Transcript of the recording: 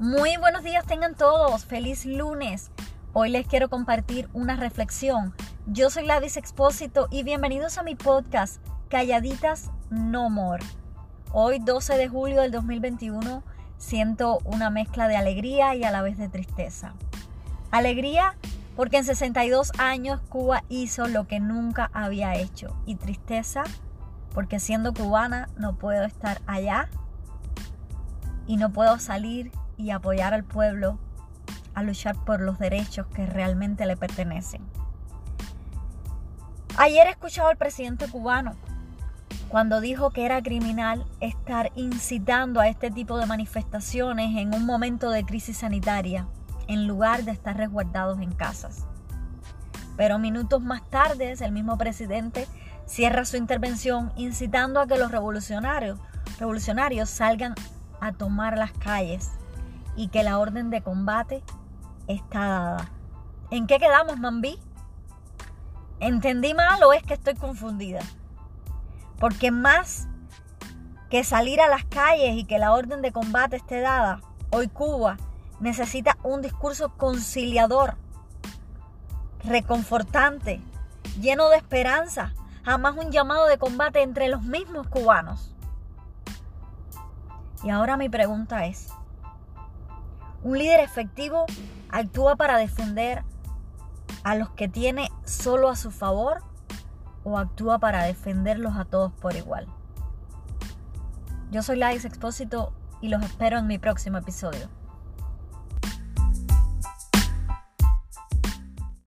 Muy buenos días tengan todos, feliz lunes. Hoy les quiero compartir una reflexión. Yo soy Ladis Expósito y bienvenidos a mi podcast Calladitas No More. Hoy 12 de julio del 2021 siento una mezcla de alegría y a la vez de tristeza. Alegría porque en 62 años Cuba hizo lo que nunca había hecho y tristeza porque siendo cubana no puedo estar allá y no puedo salir y apoyar al pueblo a luchar por los derechos que realmente le pertenecen. Ayer he escuchado al presidente cubano cuando dijo que era criminal estar incitando a este tipo de manifestaciones en un momento de crisis sanitaria, en lugar de estar resguardados en casas. Pero minutos más tarde, el mismo presidente cierra su intervención incitando a que los revolucionarios, revolucionarios salgan a tomar las calles y que la orden de combate está dada. ¿En qué quedamos, Mambí? ¿Entendí mal o es que estoy confundida? Porque más que salir a las calles y que la orden de combate esté dada, hoy Cuba necesita un discurso conciliador, reconfortante, lleno de esperanza, jamás un llamado de combate entre los mismos cubanos. Y ahora mi pregunta es, un líder efectivo actúa para defender a los que tiene solo a su favor o actúa para defenderlos a todos por igual. Yo soy Lais Expósito y los espero en mi próximo episodio.